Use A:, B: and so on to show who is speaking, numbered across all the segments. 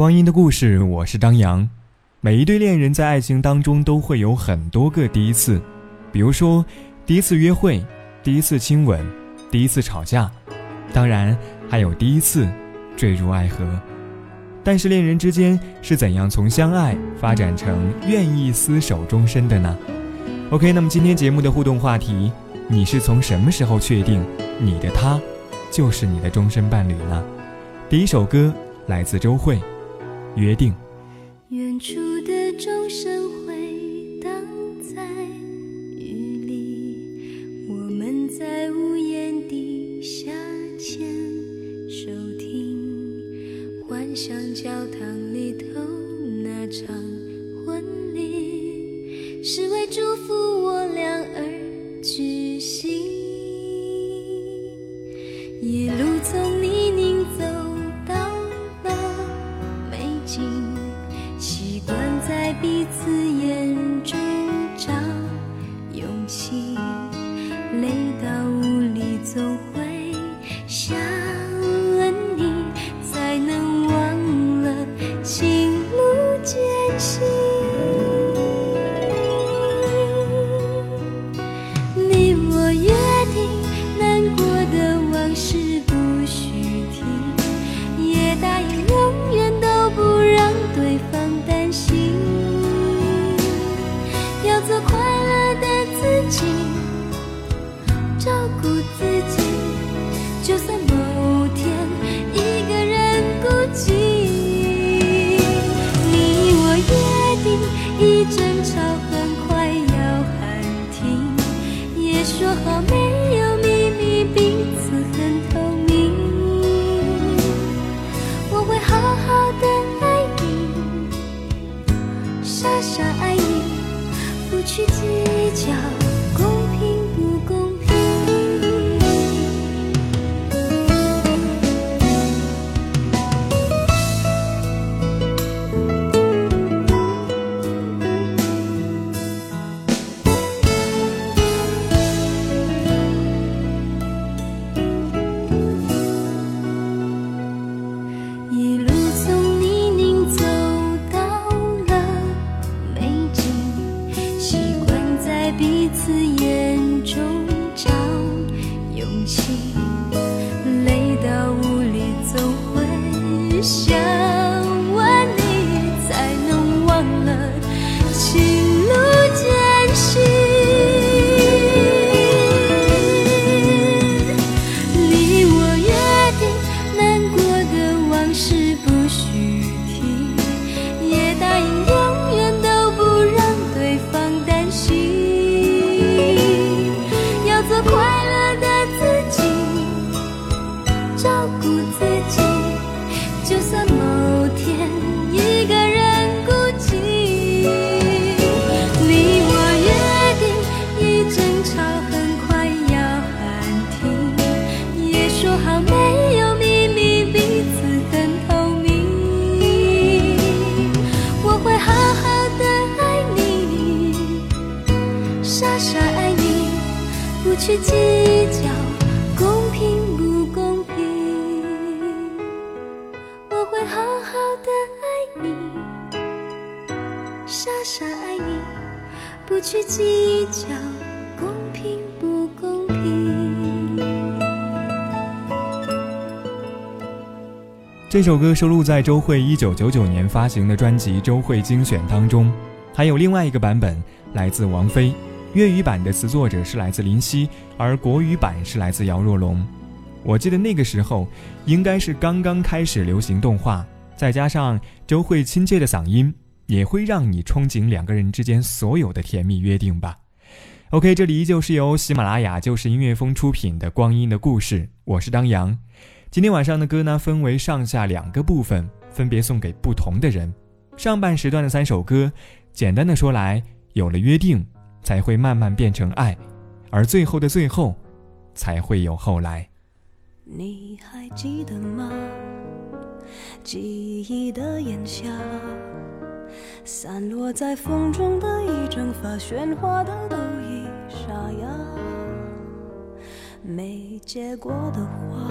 A: 光阴的故事，我是张扬。每一对恋人在爱情当中都会有很多个第一次，比如说第一次约会、第一次亲吻、第一次吵架，当然还有第一次坠入爱河。但是恋人之间是怎样从相爱发展成愿意厮守终身的呢？OK，那么今天节目的互动话题，你是从什么时候确定你的他就是你的终身伴侣呢？第一首歌来自周蕙。约定，
B: 远处一直
A: 这首歌收录在周蕙一九九九年发行的专辑《周蕙精选》当中，还有另外一个版本来自王菲。粤语版的词作者是来自林夕，而国语版是来自姚若龙。我记得那个时候应该是刚刚开始流行动画，再加上周蕙亲切的嗓音，也会让你憧憬两个人之间所有的甜蜜约定吧。OK，这里依旧是由喜马拉雅就是音乐风出品的《光阴的故事》，我是张扬。今天晚上的歌呢分为上下两个部分，分别送给不同的人。上半时段的三首歌，简单的说来，有了约定，才会慢慢变成爱，而最后的最后，才会有后来。
C: 你还记得吗？记忆的炎夏，散落在风中的一整发，喧哗的都已沙哑。没结果的花，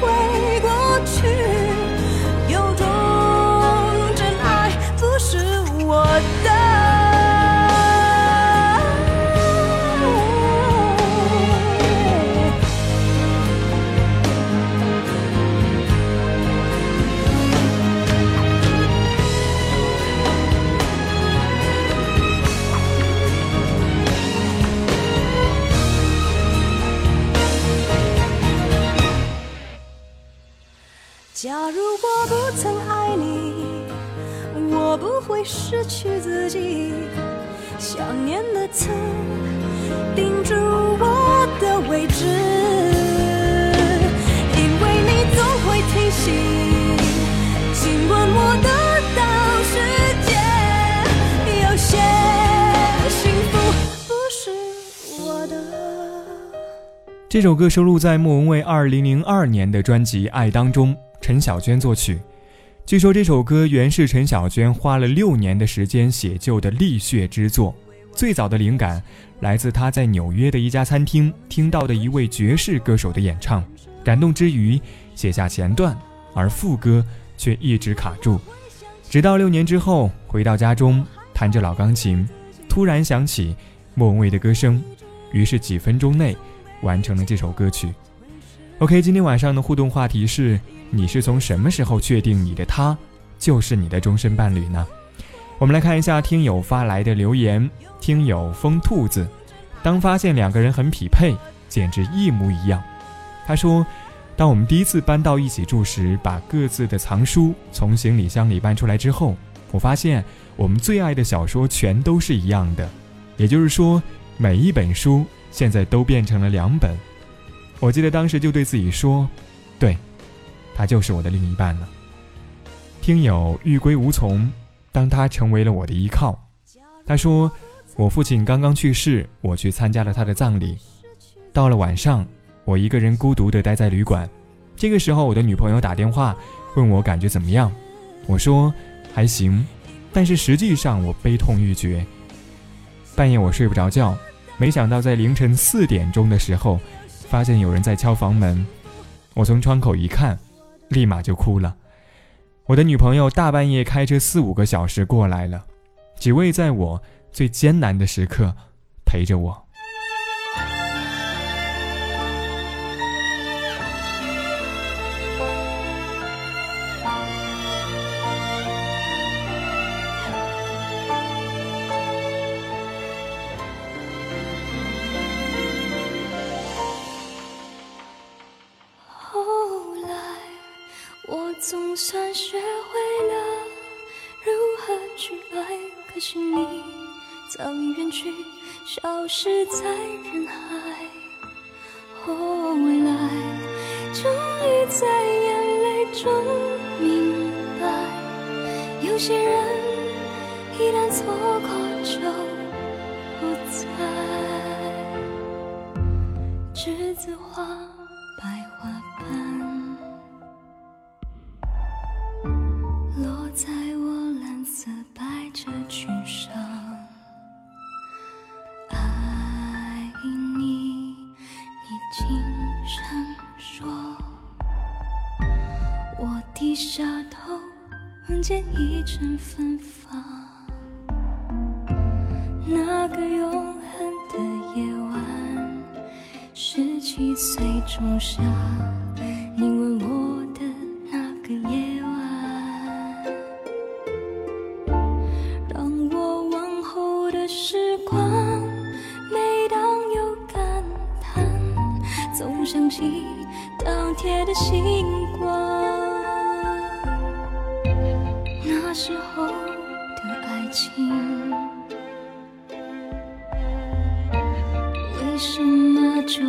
C: 回过去，假如我不曾爱你，我不会失去自己。想念的刺钉住我的位置，因为你总会提醒，尽管我得到世界，有些幸福不是我的。
A: 这首歌收录在莫文蔚2002年的专辑《爱》当中，陈小娟作曲。据说这首歌原是陈小娟花了六年的时间写就的力血之作。最早的灵感来自她在纽约的一家餐厅听到的一位爵士歌手的演唱，感动之余写下前段，而副歌却一直卡住。直到六年之后回到家中，弹着老钢琴，突然想起莫文蔚的歌声，于是几分钟内完成了这首歌曲。OK，今天晚上的互动话题是：你是从什么时候确定你的他就是你的终身伴侣呢？我们来看一下听友发来的留言。听友疯兔子，当发现两个人很匹配，简直一模一样。他说，当我们第一次搬到一起住时，把各自的藏书从行李箱里搬出来之后，我发现我们最爱的小说全都是一样的，也就是说，每一本书现在都变成了两本。我记得当时就对自己说，对，他就是我的另一半了。听友玉归无从，当他成为了我的依靠。他说。我父亲刚刚去世，我去参加了他的葬礼。到了晚上，我一个人孤独地待在旅馆。这个时候，我的女朋友打电话问我感觉怎么样，我说还行，但是实际上我悲痛欲绝。半夜我睡不着觉，没想到在凌晨四点钟的时候，发现有人在敲房门。我从窗口一看，立马就哭了。我的女朋友大半夜开车四五个小时过来了，只为在我。最艰难的时刻，陪着我。
C: 学会了如何去爱，可是你。早已远去，消失在人海。后来，终于在眼泪中明白，有。
B: 些人一旦错过就不再。栀子花，一阵芬芳。那个永恒的夜晚，十七岁仲夏，那时候的爱情，为什么就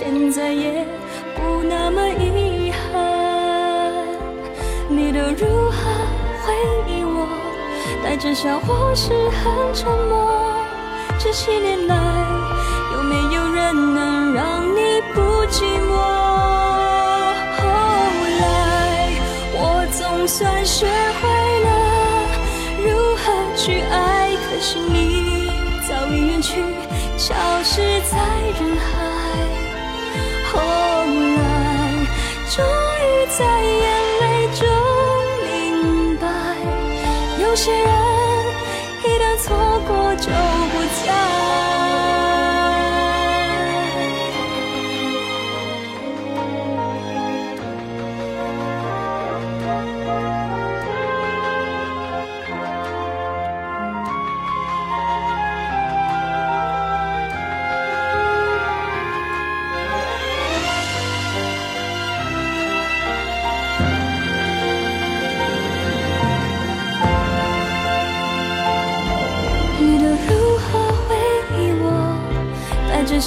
B: 现在也不那么遗憾，你都如何回忆我？带着笑或是很沉默？这些年来。有没有人能让你不寂寞？后来我总算学会了如何去爱，可是你早已远去，消失在人海。在眼泪中明白，有些人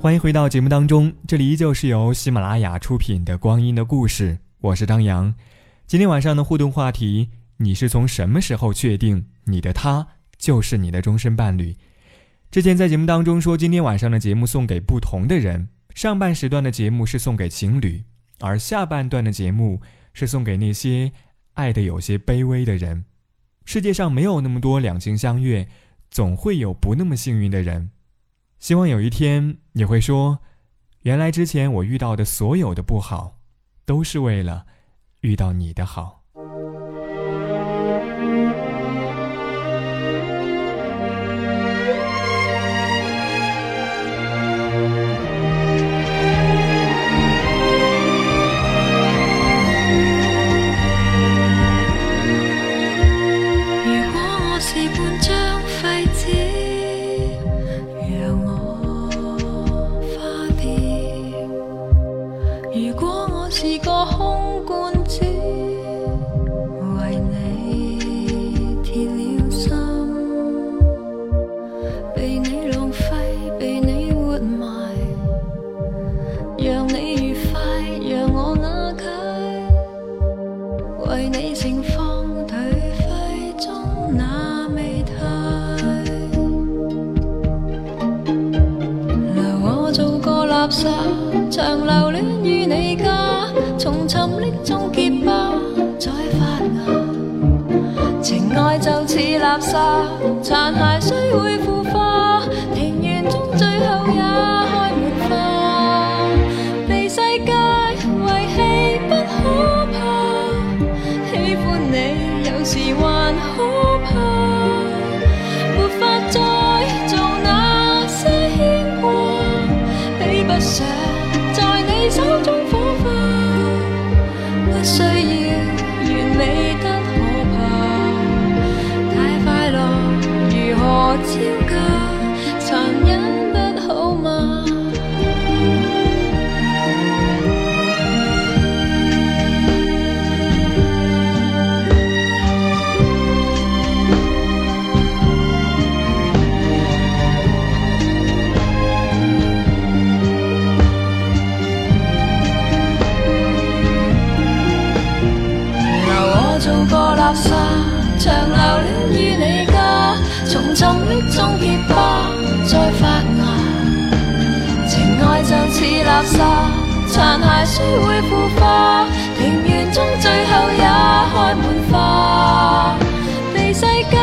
A: 欢迎回到节目当中，这里依旧是由喜马拉雅出品的《光阴的故事》，我是张扬。今天晚上的互动话题：你是从什么时候确定你的他就是你的终身伴侣？之前在节目当中说，今天晚上的节目送给不同的人。上半时段的节目是送给情侣，而下半段的节目是送给那些爱的有些卑微的人。世界上没有那么多两情相悦，总会有不那么幸运的人。希望有一天你会说，原来之前我遇到的所有的不好，都是为了遇到你的好。
B: 长留恋于你家，从沉溺中结疤，再发芽。情爱就似垃圾，残骸虽会腐化，庭园中最后也开满花。被世界遗弃不可怕，喜欢你有时还可怕，没法再做那些牵挂，比不上。手中火花，不需要垃圾长留恋于你家，从沉溺中结疤，再发芽。情爱就似垃圾，残骸虽会腐化，庭园中最后也开满花。被世界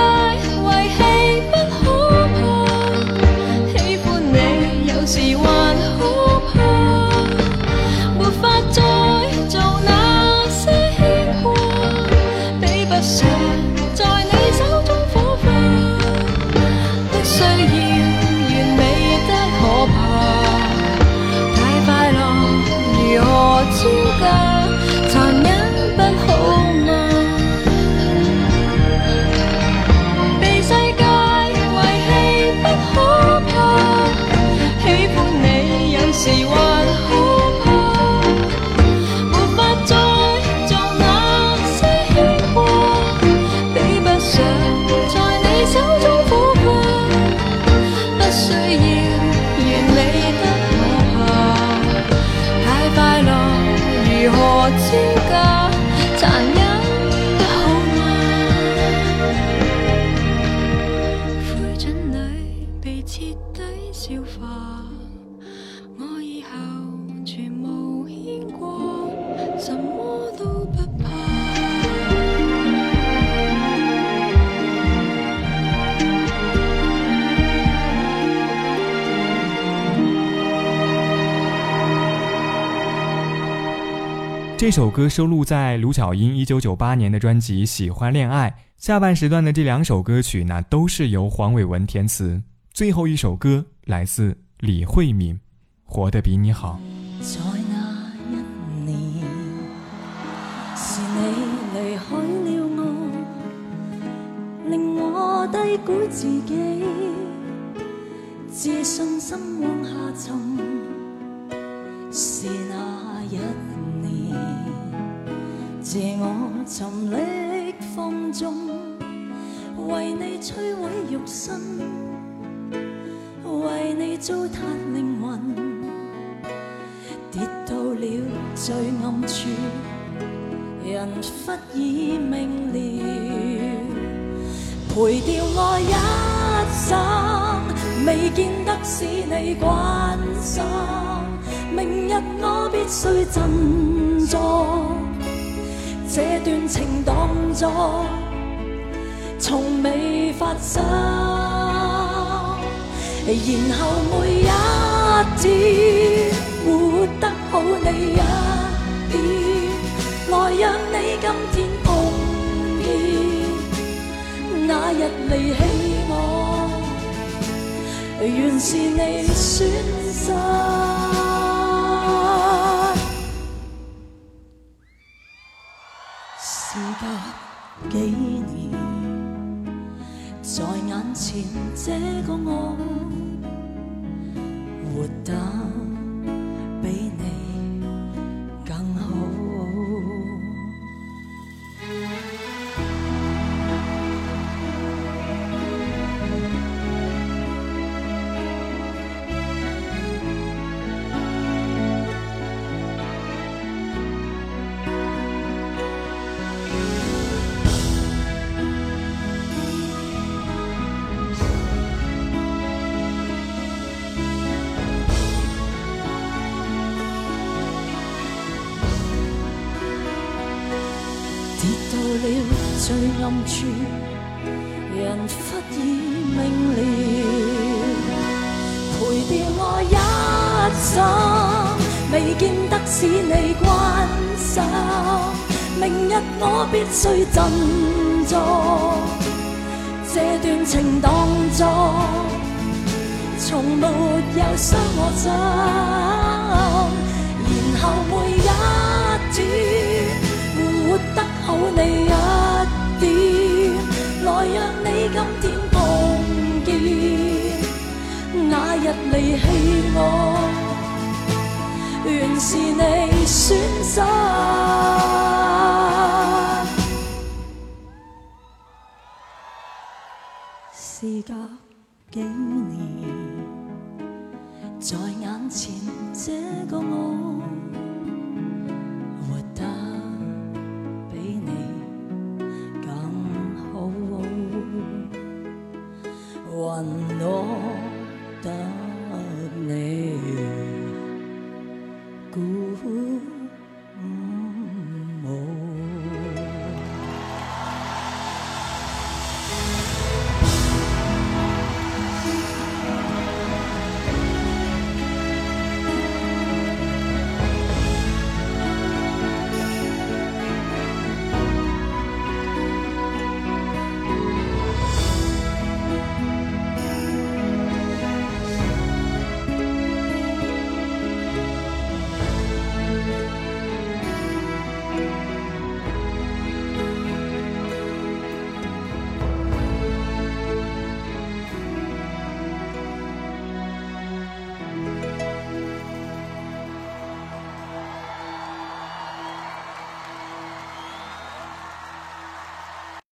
A: 这首歌收录在卢巧音一九九八年的专辑《喜欢恋爱》。下半时段的这两首歌曲，呢都是由黄伟文填词。最后一首歌来自李慧敏，《活得比你好》。
B: 在那一年，是你离开了我，令我低估自己，自信心往下沉。是那一。自我沉溺风中，为你摧毁肉身，为你糟蹋灵魂，跌到了最暗处，人忽已明了。
D: 陪掉我一生，未见得使你关心。明日我必须振作，这段情当作从未发生。然后每一天活得好你一点，来让你今天碰见那日离弃我，原是你损失。几年，在眼前这个我，活得最暗处，人忽已明了，陪掉我一生，未见得使你关心。明日我必须振作，这段情当作从没有伤我心，然後每一天。活得好你今天碰見那日離棄我，原是你选择。事隔幾年，在眼前這個我。